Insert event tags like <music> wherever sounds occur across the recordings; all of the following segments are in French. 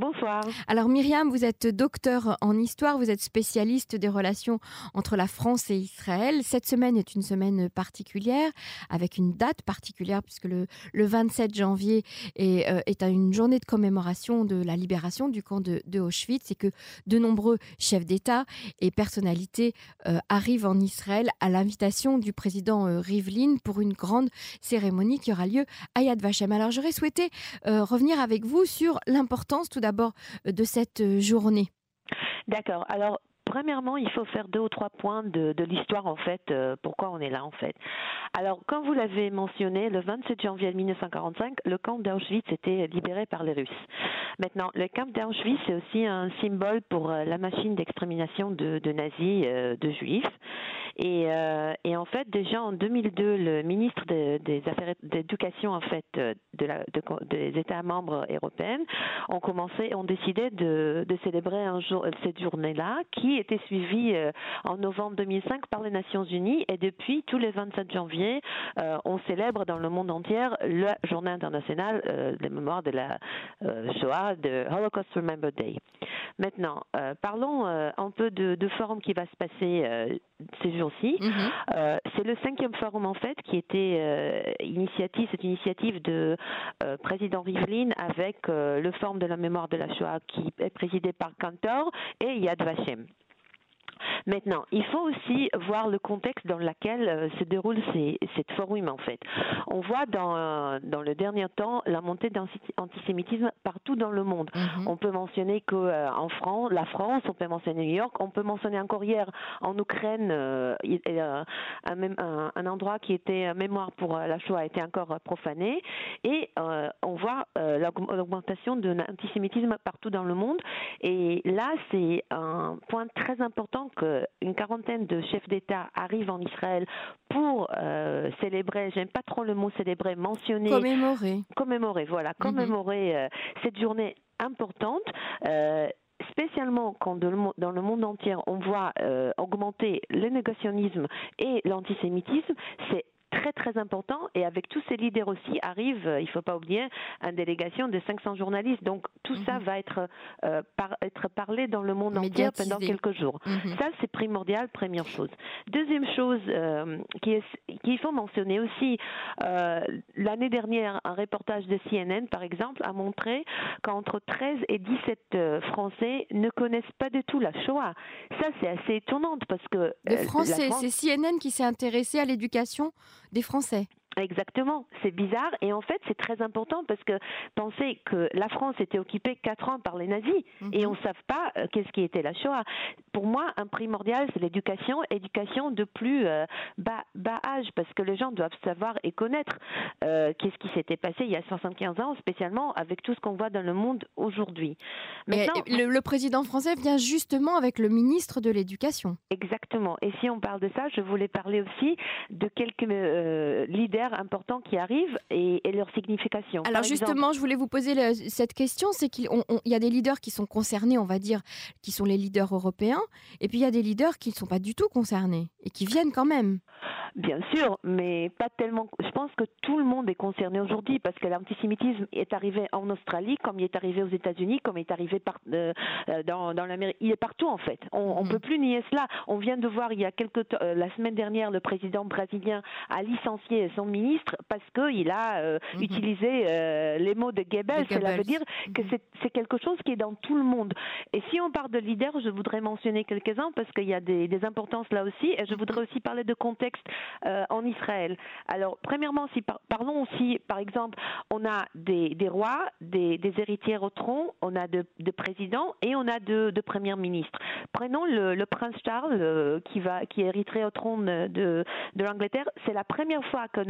Bonsoir. Alors Myriam, vous êtes docteur en histoire, vous êtes spécialiste des relations entre la France et Israël. Cette semaine est une semaine particulière, avec une date particulière, puisque le, le 27 janvier est, euh, est, une journée de commémoration de la libération du camp de, Auschwitz et que de nombreux chefs d'État et personnalités euh, arrivent en Israël à l'invitation du président euh, Rivlin pour une grande cérémonie qui aura lieu à Yad Vashem. Alors j'aurais souhaité revenir avec vous sur l'importance tout d'abord d'abord de cette journée D'accord. Alors, premièrement, il faut faire deux ou trois points de, l'histoire, en fait, euh, pourquoi on est là, en fait. Alors, comme vous l'avez mentionné, le 27 janvier 1945, le camp d'Auschwitz était libéré par les Russes. Maintenant, le camp d'Auschwitz, c'est aussi un symbole pour euh, la machine d'extermination de, nazis, euh, de juifs. Et, en fait, déjà en 2002, le ministre de, des Affaires d'éducation, en fait, des États membres européens, ont commencé, ont décidé de célébrer un jour, cette journée-là, qui était suivie en novembre 2005 par les Nations Unies. Et depuis, tous les 27 janvier, euh, on célèbre dans le monde entier la journée internationale euh, de mémoire de la euh, Shoah, de Holocaust Remember Day. Maintenant, euh, parlons euh, un peu de, de, forum qui va se passer euh, ces jours-ci. Mm -hmm. c'est le cinquième forum en fait qui était initiative, cette initiative de président Rivlin avec le forum de la mémoire de la Shoah qui est présidé par Cantor et Yad Vashem. Maintenant, il faut aussi voir le contexte dans lequel euh, se déroule ces, cette forum en fait. On voit dans, euh, dans le dernier temps la montée d'antisémitisme partout dans le monde. -hmm. On peut mentionner que euh, en France, la France, on peut mentionner New York, on peut mentionner encore hier en Ukraine euh, un, un, un, endroit qui était mémoire pour la Shoah a été encore profané et on voit l'augmentation de l'antisémitisme partout dans le monde et là c'est un point très important qu'une quarantaine de chefs d'État arrivent en Israël pour euh, célébrer, j'aime pas trop le mot célébrer, mentionner. Commémorer. Commémorer, voilà, commémorer mm -hmm. euh, cette journée importante. Euh, spécialement quand dans le monde entier on voit euh, augmenter le négationnisme et l'antisémitisme, c'est très très important et avec tous ces leaders aussi arrive, il ne faut pas oublier, une délégation de 500 journalistes. Donc tout mm -hmm. ça va être, euh, par, être parlé dans le monde entier pendant quelques jours. Mm -hmm. Ça c'est primordial, première chose. Deuxième chose euh, qu'il faut mentionner aussi, euh, l'année dernière, un reportage de CNN par exemple a montré qu'entre 13 et 17 Français ne connaissent pas du tout la Shoah. Ça c'est assez étonnant parce que... Les Français, France... c'est CNN qui s'est intéressé à l'éducation des Français. Exactement, c'est bizarre et en fait c'est très important parce que penser que la France était occupée quatre ans par les nazis -hmm. et on ne savait pas euh, qu'est-ce qui était la Shoah. Pour moi, un primordial c'est l'éducation, éducation de plus euh, bas, bas, âge parce que les gens doivent savoir et connaître euh, qu'est-ce qui s'était passé il y a 75 ans, spécialement avec tout ce qu'on voit dans le monde aujourd'hui. Le, le président français vient justement avec le ministre de l'Éducation. Exactement. Et si on parle de ça, je voulais parler aussi de quelques leaders importants qui arrivent et, et leur signification. Alors Par justement, exemple, je voulais vous poser le, cette question, c'est qu'il y a des leaders qui sont concernés, on va dire, qui sont les leaders européens, et puis il y a des leaders qui ne sont pas du tout concernés et qui viennent quand même. Bien sûr, mais pas tellement. Je pense que tout le monde est concerné aujourd'hui parce que l'antisémitisme est arrivé en Australie, comme il est arrivé aux États-Unis, comme il est arrivé par, euh, dans, dans l'Amérique. Il est partout en fait. On ne mmh. peut plus nier cela. On vient de voir il y a quelques euh, la semaine dernière, le président brésilien a licencié son ministre parce qu'il a euh, mmh. utilisé euh, les mots de Goebbels. Cela veut dire que mmh. c'est quelque chose qui est dans tout le monde. Et si on parle de leaders, je voudrais mentionner quelques-uns parce qu'il y a des, des importances là aussi. Et je voudrais aussi parler de contexte euh, en Israël. Alors, premièrement, si par, parlons aussi, par exemple, on a des, des rois, des, des, héritiers au tronc, on a de, de, présidents et on a de, de premiers ministres. Prenons le, le prince Charles qui va, qui hériterait au trône de, de l'Angleterre. C'est la première fois qu'un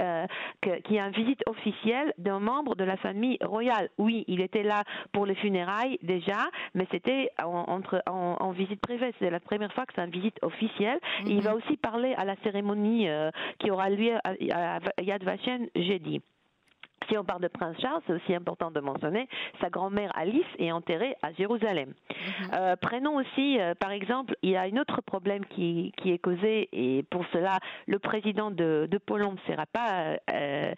euh, qu'il y a une visite officielle d'un membre de la famille royale. Oui, il était là pour les funérailles déjà, mais c'était en, entre, en, en visite privée. C'est la première fois que c'est une visite officielle. Mm -hmm. Il va aussi parler à la cérémonie euh, qui aura lieu à, à Yad Vashem jeudi. Si on parle de Prince Charles, c'est aussi important de mentionner, sa grand-mère Alice est enterrée à Jérusalem. Mhm. Euh, prenons aussi, euh, par exemple, il y a un autre problème qui, qui, est causé, et pour cela, le président de, de Pologne ne pas, euh,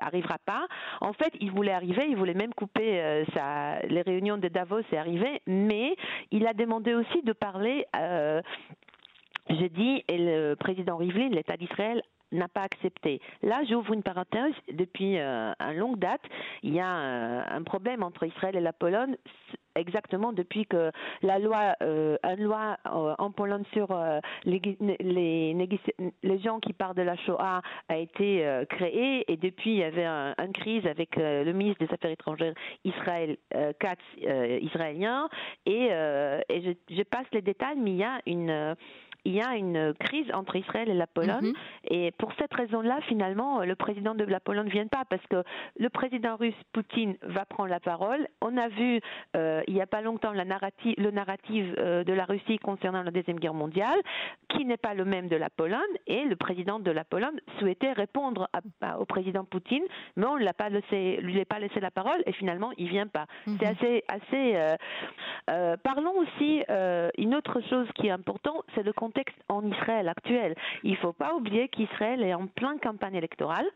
arrivera pas. En fait, il voulait arriver, il voulait même couper sa, les réunions de Davos et arriver, mais il a demandé aussi de parler jeudi, et le président Rivlin, l'État d'Israël, n'a pas accepté. Là, j'ouvre une parenthèse. Depuis euh, un longue date, il y a un, problème entre Israël et la Pologne exactement depuis que la loi, euh, une loi euh, en Pologne sur euh, les, les, gens qui partent de la Shoah a été créée et depuis il y avait une un crise avec le ministre des Affaires étrangères Israël Katz israélien et, je, passe les détails mais il y a une il y a une crise entre Israël et la Pologne. Mhm. Et pour cette raison-là, finalement, le président de la Pologne ne vient pas parce que le président russe Poutine va prendre la parole. On a vu euh, il n'y a pas longtemps la narrative, le narrative euh, de la Russie concernant la deuxième guerre mondiale, qui n'est pas le même de la Pologne. Et le président de la Pologne souhaitait répondre au président Poutine, mais on ne l'a pas laissé, lui a pas laissé la parole. Et finalement, il vient pas. Mhm. C'est assez, assez. Euh, parlons aussi une autre chose qui est importante, c'est le contexte en Israël actuel. Il ne faut pas oublier qu'Israël est en pleine campagne électorale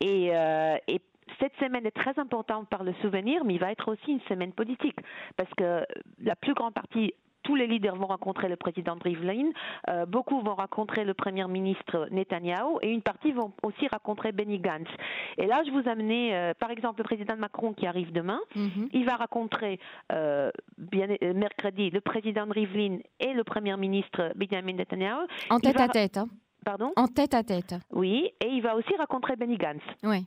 et, euh, et cette semaine est très importante par le souvenir, mais il va être aussi une semaine politique, parce que la plus grande partie tous les leaders vont rencontrer le président Rivlin, euh, beaucoup vont rencontrer le premier ministre Netanyahu et une partie vont aussi rencontrer Benny Gantz. Et là, je vous amener, euh, par exemple, le président Macron qui arrive demain, mhm. il va rencontrer euh, bien, mercredi le président Rivlin et le premier ministre Benjamin Netanyahu. En tête à tête. Hein. Pardon? En tête à tête. Oui, et il va aussi rencontrer Benny Gantz. Oui.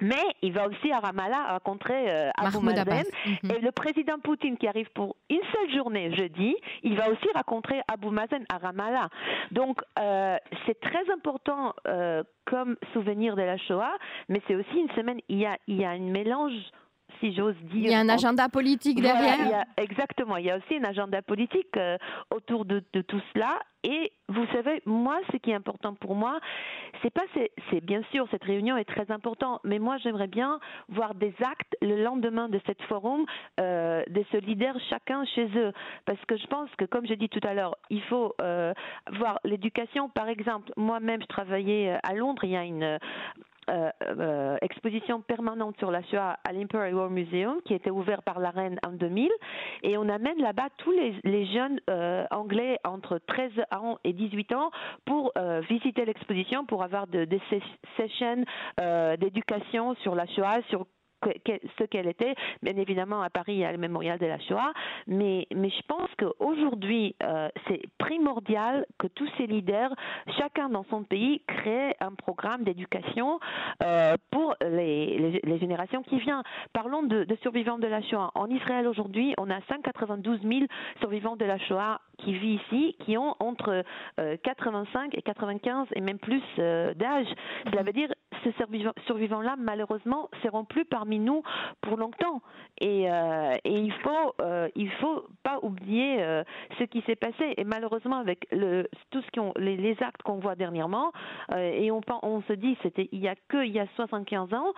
Mais il va aussi à Ramallah rencontrer euh, Abu Mazen. Mhm. Et le président Poutine qui arrive pour une seule journée jeudi, il va aussi rencontrer Abu Mazen à Ramallah. Donc euh, c'est très important euh, comme souvenir de la Shoah, mais c'est aussi une semaine, il y a, il y a un mélange si j'ose dire. Il y a un agenda politique derrière. exactement, il y a aussi un agenda politique euh, autour de, tout cela. Et vous savez, moi, ce qui est important pour moi, c'est pas, c'est bien sûr, cette réunion est très importante, mais moi, j'aimerais bien voir des actes le lendemain de cette forum, euh, de ce leader chacun chez eux, parce que je pense que, comme j'ai dit tout à l'heure, il faut euh, voir l'éducation. Par exemple, moi-même, je travaillais à Londres. Il y a une euh, euh, exposition permanente sur la Shoah à l'Imperial War Museum qui était ouvert par la reine en 2000 et on amène là-bas tous les, jeunes euh, anglais entre 13 ans et 18 ans pour visiter l'exposition pour avoir de, des sessions d'éducation sur la Shoah sur ce qu'elle était. Bien évidemment, à Paris, il y a le mémorial de la Shoah, mais, mais je pense qu'aujourd'hui, euh, c'est primordial que tous ces leaders, chacun dans son pays, créent un programme d'éducation euh, pour les, les, générations qui viennent. Parlons de, de, survivants de la Shoah. En Israël aujourd'hui, on a 192 000 survivants de la Shoah qui vivent ici, qui ont entre 85 euh, et 95 et même plus d'âge. Cela veut dire ces survivants-là, malheureusement, seront plus parmi nous pour longtemps. Et, euh, et il faut, euh, il faut pas oublier euh, ce qui s'est passé. Et malheureusement, avec le, tout ce qu'on, les, les, actes qu'on voit dernièrement, et on, on se dit, c'était il y a que il y a 75 ans,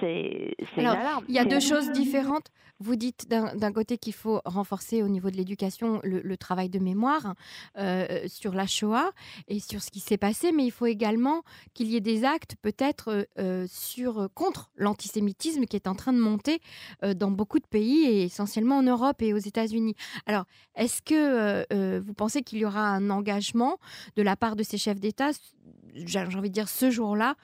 c'est, c'est alarme. Il y a deux choses différentes. Vous dites d'un, côté qu'il faut renforcer au niveau de l'éducation le, travail de mémoire sur la Shoah et sur ce qui s'est passé, mais il faut également qu'il y ait des actes peut-être sur contre l'antisémitisme qui est en train de monter euh, dans beaucoup de pays et essentiellement en Europe et aux États-Unis. Alors, est-ce que euh, euh, vous pensez qu'il y aura un engagement de la part de ces chefs d'État, j'ai envie de dire ce jour-là,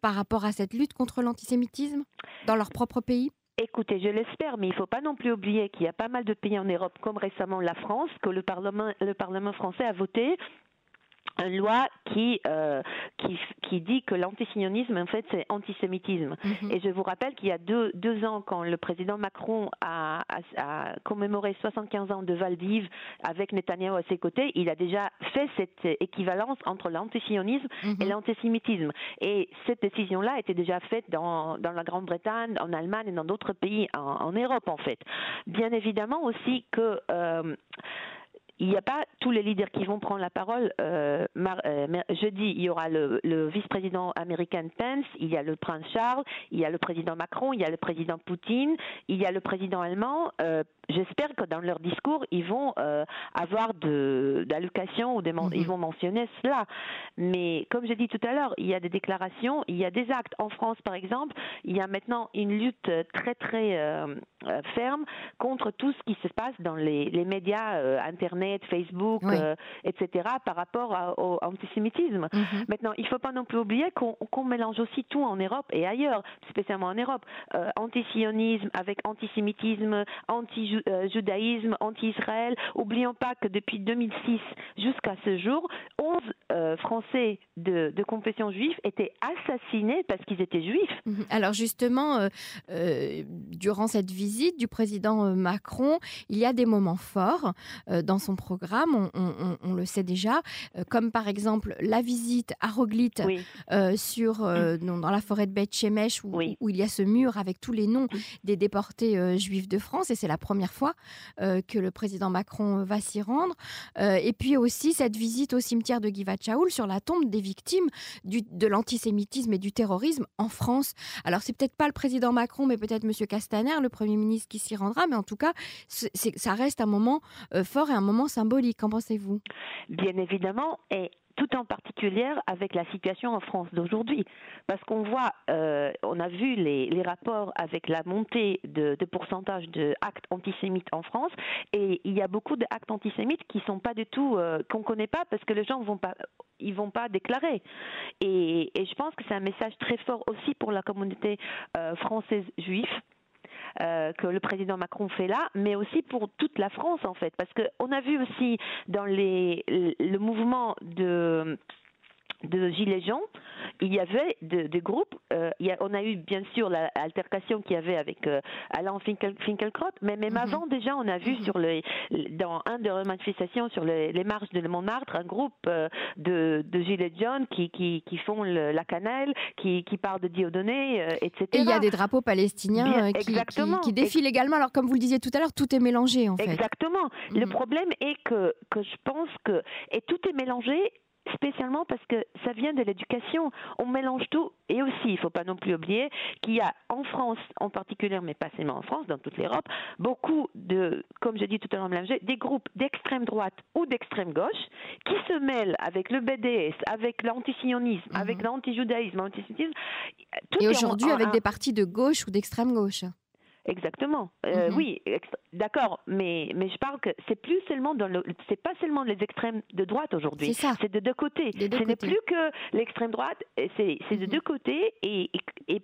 par rapport à cette lutte contre l'antisémitisme dans leur propre pays? Écoutez, je l'espère, mais il ne faut pas non plus oublier qu'il y a pas mal de pays en Europe, comme récemment la France, que le Parlement, le Parlement français a voté loi qui, euh, qui, qui dit que l'antisionisme, en fait, c'est antisémitisme. Mhm. Et je vous rappelle qu'il y a deux, deux ans, quand le président Macron a, a, commémoré 75 ans de Valdiv avec Netanyahu à ses côtés, il a déjà fait cette équivalence entre l'antisionisme et mhm. l'antisémitisme. Et cette décision-là était déjà faite dans, dans la Grande-Bretagne, en Allemagne et dans d'autres pays en, en, Europe, en fait. Bien évidemment aussi que... Euh, il n'y a pas tous les leaders qui vont prendre la parole. Euh, euh, jeudi, il y aura le, vice-président américain Pence, il y a le prince Charles, il y a le président Macron, il y a le président Poutine, il y a le président allemand. Euh, j'espère que dans leur discours, ils vont avoir d'allocations ou des mhm. ils vont mentionner cela. Mais comme je dit tout à l'heure, il y a des déclarations, il y a des actes. En France, par exemple, il y a maintenant une lutte très très ferme contre tout ce qui se passe dans les, les médias internet Facebook, euh, etc., par rapport au antisémitisme. Mhm. Maintenant, il ne faut pas non plus oublier qu'on mélange aussi tout en Europe et ailleurs, spécialement en Europe. Euh, antisionisme avec antisémitisme, anti-judaïsme, anti-Israël. Oublions pas que depuis 2006 jusqu'à ce jour, 11 euh, Français de, confession juive étaient assassinés parce qu'ils étaient juifs. Mhm. Alors justement, durant cette visite du président Macron, il y a des moments forts dans son programme, on, le sait déjà, euh, comme par exemple la visite à Roglite euh, sur, euh, dans la forêt de Beth Shemesh, où, où, il y a ce mur avec tous les noms des déportés juifs de France, et c'est la première fois que le président Macron va s'y rendre. et puis aussi cette visite au cimetière de Givat-Shaoul sur la tombe des victimes du, de l'antisémitisme et du terrorisme en France. Alors c'est peut-être pas le président Macron, mais peut-être Monsieur Castaner, le Premier ministre, qui s'y rendra, mais en tout cas, ça reste un moment fort et un moment symbolique. Qu'en pensez-vous? Bien évidemment, et tout en particulier avec la situation en France d'aujourd'hui. Parce qu'on voit, euh, on a vu les, rapports avec la montée de, pourcentage d'actes antisémites en France, et il y a beaucoup d'actes antisémites qui sont pas du tout, euh, qu'on connaît pas parce que les gens vont pas ils vont pas déclarer. Et, je pense que c'est un message très fort aussi pour la communauté euh, française juive euh, que le président Macron fait là, mais aussi pour toute la France en fait, parce qu'on a vu aussi dans les, le mouvement de de Gilets jaunes, il y avait des groupes. Euh, on a eu bien sûr l'altercation qu'il y avait avec euh, Alain Finkielkraut, mais même mhm. avant déjà, on a vu mhm. sur dans un de manifestations sur les, marches de Montmartre un groupe euh, de, Gilets jaunes qui, qui, qui font la cannelle, qui, qui parlent de Dieudonné, etc. Et il y a des drapeaux palestiniens qui, qui, défilent également. Alors comme vous le disiez tout à l'heure, tout est mélangé en fait. Exactement. Le mhm. problème est que, que je pense que et tout est mélangé spécialement parce que ça vient de l'éducation. On mélange tout. Et aussi, il ne faut pas non plus oublier qu'il y a en France en particulier, mais pas seulement en France, dans toute l'Europe, beaucoup de, comme je dis tout à l'heure, des groupes d'extrême droite ou d'extrême gauche qui se mêlent avec le BDS, avec l'antisionisme, mhm. avec l'antijudaïsme, l'antisémitisme. Et aujourd'hui, avec des partis de gauche ou d'extrême gauche. Exactement. Euh, mhm. Oui, d'accord, mais mais je parle que c'est plus seulement dans le, c'est pas seulement les extrêmes de droite aujourd'hui. C'est ça. C'est de deux côtés. Ce n'est plus que l'extrême droite. C'est c'est de mhm. deux côtés et, et, et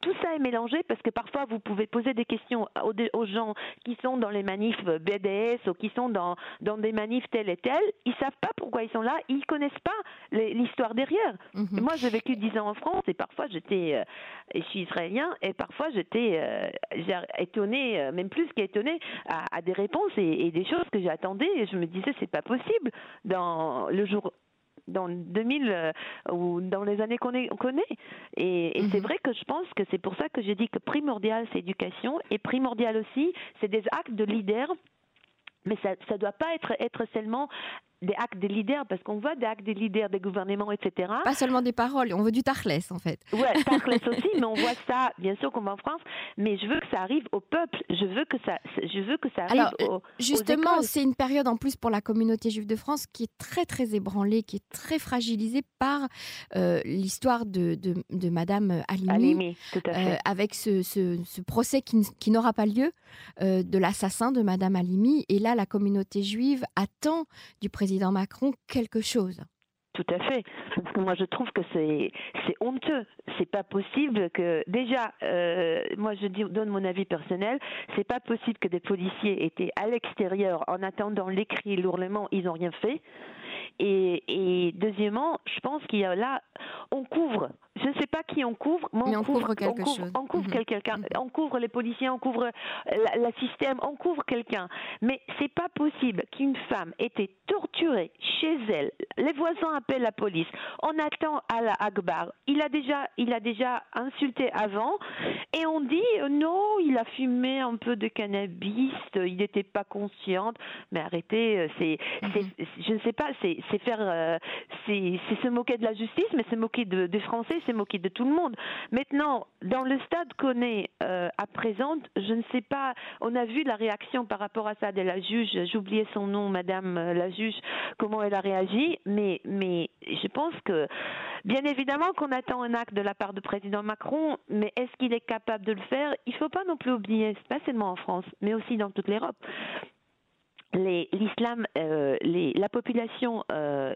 tout ça est mélangé parce que parfois vous pouvez poser des questions aux, gens qui sont dans les manifs BDS ou qui sont dans, dans des manifs tels et tels. Ils savent pas pourquoi ils sont là. Ils connaissent pas l'histoire derrière. Mhm. Moi, j'ai vécu dix ans en France et parfois j'étais, euh, je suis israélien et parfois j'étais euh, étonnée, euh, même plus qu'étonnée, à, à, des réponses et, et des choses que j'attendais et je me disais c'est pas possible dans le jour dans 2000 euh, ou dans les années qu'on connaît. Et, et c'est mhm. vrai que je pense que c'est pour ça que j'ai dit que primordial c'est éducation et primordial aussi c'est des actes de leader mais ça ne doit pas être, être seulement des actes des leaders, parce qu'on voit des actes des leaders des gouvernements, etc. Pas seulement des paroles, on veut du tarlès en fait. Oui, <laughs> tarlès aussi, mais on voit ça, bien sûr, comme en France, mais je veux que ça arrive au peuple, je veux que ça, je veux que ça arrive Alors, euh, Justement, c'est une période en plus pour la communauté juive de France qui est très très ébranlée, qui est très fragilisée par euh, l'histoire de, de, de, Madame Halimi, Halimi tout à fait. Euh, avec ce, ce, ce, procès qui, qui n'aura pas lieu de l'assassin de Madame Halimi. Et là, la communauté juive attend du président président Macron quelque chose? Tout à fait. Parce que moi, je trouve que c'est c'est honteux. C'est pas possible que déjà, euh, moi, je donne mon avis personnel. C'est pas possible que des policiers étaient à l'extérieur en attendant les cris, l'ourlement, ils ont rien fait. Et, et deuxièmement, je pense qu'il y a là, on couvre je ne sais pas qui on couvre, mais on, couvre, quelque chose. On couvre mhm. quelqu'un. Mhm. On couvre les policiers, on couvre le système, on couvre quelqu'un. Mais c'est pas possible qu'une femme ait été torturée chez elle. Les voisins appelle la police. On attend Allah Akbar. Il a déjà, il a déjà insulté avant, et on dit euh, non, il a fumé un peu de cannabis, il n'était pas conscient. Mais arrêtez, euh, c'est, mhm. je ne sais pas, c'est, faire, c'est, se moquer de la justice, mais se moquer de, des Français, c'est moquer de tout le monde. Maintenant, dans le stade qu'on est à présent, je ne sais pas. On a vu la réaction par rapport à ça de la juge. J'oubliais son nom, Madame la juge, comment elle a réagi, mais mais je pense que bien évidemment qu'on attend un acte de la part du président Macron, mais est-ce qu'il est capable de le faire? Il ne faut pas non plus oublier, pas seulement en France, mais aussi dans toute l'Europe. l'islam, euh, la population euh,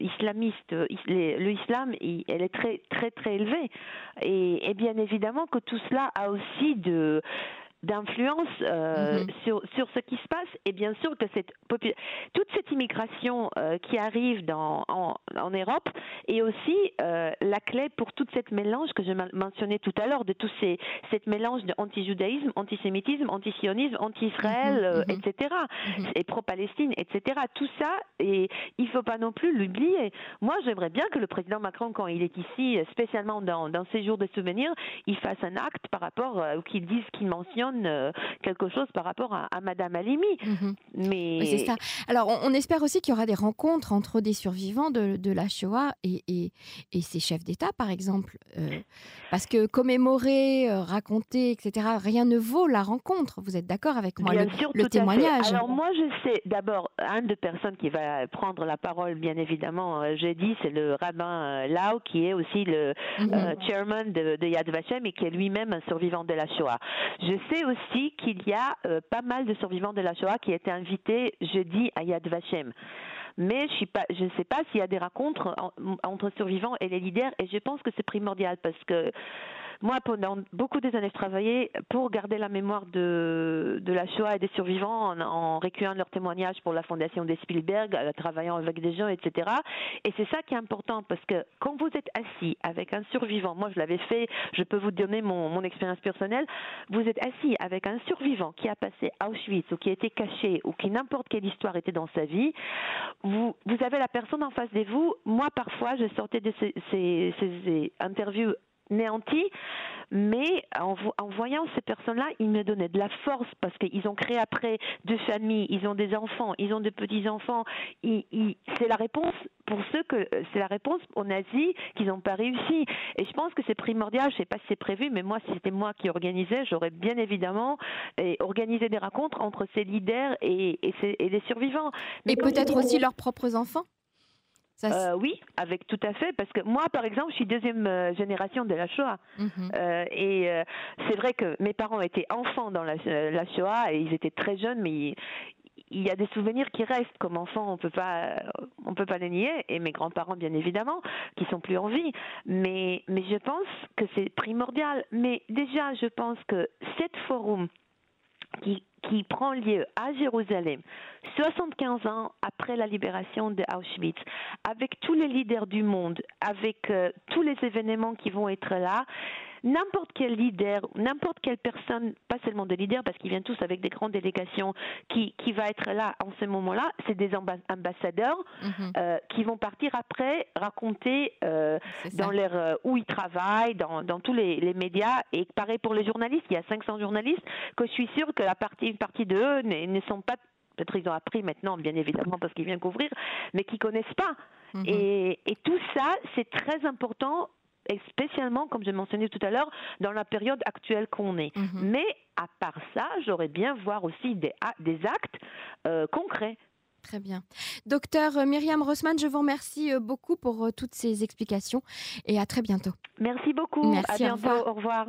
islamiste, le islam, elle est très très très élevée, et, bien évidemment que tout cela a aussi de d'influence euh, mhm. sur, sur ce qui se passe et bien sûr que cette toute cette immigration euh, qui arrive dans, en, en Europe est aussi euh, la clé pour toute cette mélange que je mentionnais tout à l'heure de tout ces cette mélange de anti-judaïsme, antisémitisme, anti-sionisme, anti-Israël, mhm, mhm. etc. et pro-Palestine, etc. Tout ça et il faut pas non plus l'oublier. Moi, j'aimerais bien que le président Macron, quand il est ici, spécialement dans, dans ces jours de souvenirs, il fasse un acte par rapport ou qu'il dise qu'il mentionne euh, quelque chose par rapport à, Madame Alimi. Mhm. Mais c'est ça. Alors, on, espère aussi qu'il y aura des rencontres entre des survivants de, la Shoah et, et, ces chefs d'État, par exemple, euh, parce que commémorer, euh, raconter, etc. Rien ne vaut la rencontre. Vous êtes d'accord avec moi bien le, sûr, le témoignage. Alors moi, je sais d'abord un de personnes qui va prendre la parole, bien évidemment, jeudi, c'est le rabbin Lau, qui est aussi le mhm. chairman de, de Yad Vashem et qui est lui-même un survivant de la Shoah. Je sais aussi qu'il y a euh, pas mal de survivants de la Shoah qui étaient invités jeudi à Yad Vashem. Mais je ne sais pas s'il y a des rencontres entre survivants et les leaders et je pense que c'est primordial parce que moi, pendant beaucoup des années, je travaillais pour garder la mémoire de, la Shoah et des survivants en, en recueillant leurs témoignages pour la fondation des Spielberg, en travaillant avec des gens, etc. Et c'est ça qui est important parce que quand vous êtes assis avec un survivant, moi je l'avais fait, je peux vous donner mon, expérience personnelle, vous êtes assis avec un survivant qui a passé Auschwitz ou qui a été caché ou qui n'importe quelle histoire était dans sa vie, vous, avez la personne en face de vous. Moi, parfois, je sortais de ces interviews néanti, mais en, voyant ces personnes-là, ils me donnaient de la force parce qu'ils ont créé après deux familles, ils ont des enfants, ils ont des petits-enfants. c'est la réponse pour ceux que c'est la réponse en Asie qu'ils n'ont pas réussi. Et je pense que c'est primordial, je ne sais pas si c'est prévu, mais moi, si c'était moi qui organisais, j'aurais bien évidemment eh, organisé des rencontres entre ces leaders et, et, les survivants. Mais peut-être aussi leurs propres enfants euh, oui, avec tout à fait, parce que moi, par exemple, je suis deuxième euh, génération de la Shoah, mhm. euh, et c'est vrai que mes parents étaient enfants dans la, Shoah et ils étaient très jeunes, mais il, y a des souvenirs qui restent comme enfants, on peut pas, on peut pas les nier, et mes grands-parents bien évidemment, qui sont plus en vie, mais mais je pense que c'est primordial. Mais déjà, je pense que cette forum qui prend lieu à Jérusalem, 75 ans après la libération de Auschwitz, avec tous les leaders du monde, avec euh, tous les événements qui vont être là, n'importe quel leader, n'importe quelle personne, pas seulement des leaders, parce qu'ils viennent tous avec des grandes délégations, qui, qui va être là en ce moment-là, c'est des ambassadeurs mhm. euh, qui vont partir après raconter euh, dans leur euh, où ils travaillent, dans, dans tous les, les, médias. Et pareil pour les journalistes, il y a 500 journalistes que je suis sûre que la partie, une partie de eux ne, sont pas peut-être ils ont appris maintenant, bien évidemment, parce qu'ils viennent couvrir, mais qui connaissent pas. Mhm. et, et, tout ça, c'est très important et spécialement, comme je mentionnais tout à l'heure, dans la période actuelle qu'on est. Mhm. Mais à part ça, j'aurais bien voir aussi des, des actes euh, concrets. Très bien. Docteur euh, Myriam Rossman, je vous remercie euh, beaucoup pour toutes ces explications et à très bientôt. Merci beaucoup. Merci, à bientôt. Au revoir.